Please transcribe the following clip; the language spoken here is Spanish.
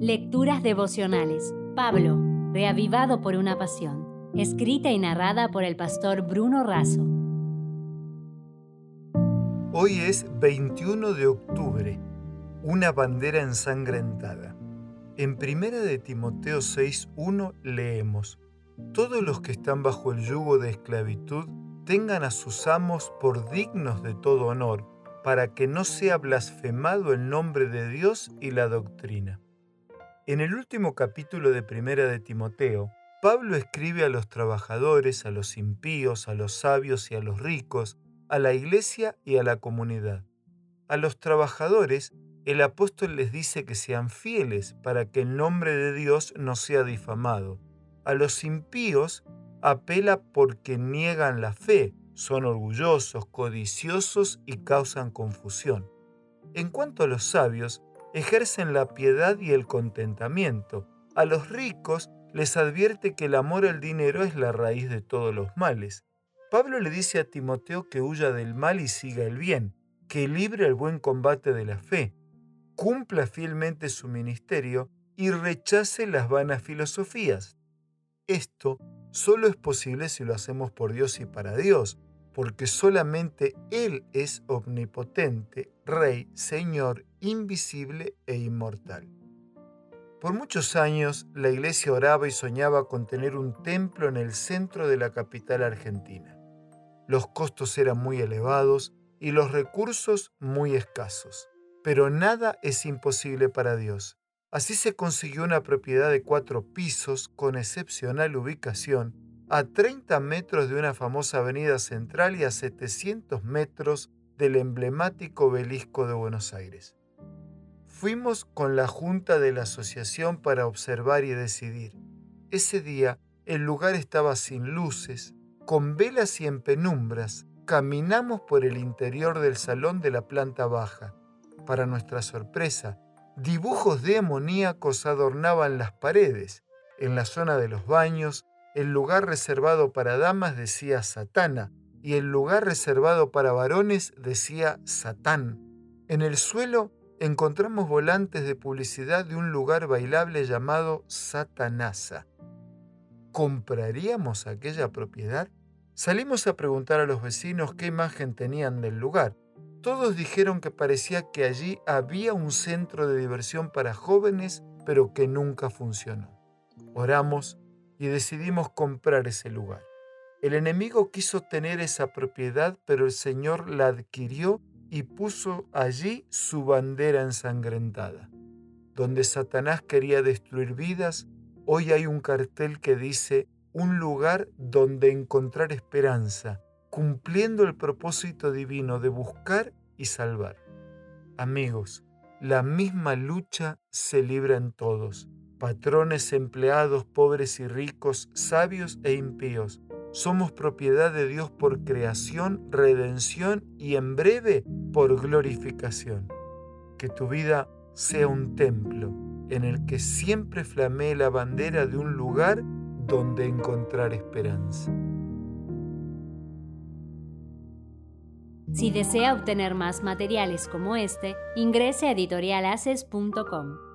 Lecturas devocionales. Pablo, reavivado por una pasión. Escrita y narrada por el pastor Bruno Razo. Hoy es 21 de octubre. Una bandera ensangrentada. En primera de Timoteo 6:1 leemos: Todos los que están bajo el yugo de esclavitud tengan a sus amos por dignos de todo honor, para que no sea blasfemado el nombre de Dios y la doctrina. En el último capítulo de Primera de Timoteo, Pablo escribe a los trabajadores, a los impíos, a los sabios y a los ricos, a la iglesia y a la comunidad. A los trabajadores, el apóstol les dice que sean fieles para que el nombre de Dios no sea difamado. A los impíos, apela porque niegan la fe, son orgullosos, codiciosos y causan confusión. En cuanto a los sabios, ejercen la piedad y el contentamiento. A los ricos les advierte que el amor al dinero es la raíz de todos los males. Pablo le dice a Timoteo que huya del mal y siga el bien, que libre el buen combate de la fe, cumpla fielmente su ministerio y rechace las vanas filosofías. Esto solo es posible si lo hacemos por Dios y para Dios, porque solamente Él es omnipotente, Rey, Señor, invisible e inmortal. Por muchos años la iglesia oraba y soñaba con tener un templo en el centro de la capital argentina. Los costos eran muy elevados y los recursos muy escasos, pero nada es imposible para Dios. Así se consiguió una propiedad de cuatro pisos con excepcional ubicación a 30 metros de una famosa avenida central y a 700 metros del emblemático obelisco de Buenos Aires. Fuimos con la junta de la asociación para observar y decidir. Ese día el lugar estaba sin luces, con velas y en penumbras. Caminamos por el interior del salón de la planta baja. Para nuestra sorpresa, dibujos demoníacos adornaban las paredes. En la zona de los baños el lugar reservado para damas decía Satana y el lugar reservado para varones decía Satán. En el suelo encontramos volantes de publicidad de un lugar bailable llamado Satanasa. ¿Compraríamos aquella propiedad? Salimos a preguntar a los vecinos qué imagen tenían del lugar. Todos dijeron que parecía que allí había un centro de diversión para jóvenes, pero que nunca funcionó. Oramos y decidimos comprar ese lugar. El enemigo quiso tener esa propiedad, pero el Señor la adquirió y puso allí su bandera ensangrentada. Donde Satanás quería destruir vidas, hoy hay un cartel que dice un lugar donde encontrar esperanza, cumpliendo el propósito divino de buscar y salvar. Amigos, la misma lucha se libra en todos patrones, empleados, pobres y ricos, sabios e impíos. Somos propiedad de Dios por creación, redención y en breve por glorificación. Que tu vida sea un templo en el que siempre flamee la bandera de un lugar donde encontrar esperanza. Si desea obtener más materiales como este, ingrese a editorialaces.com.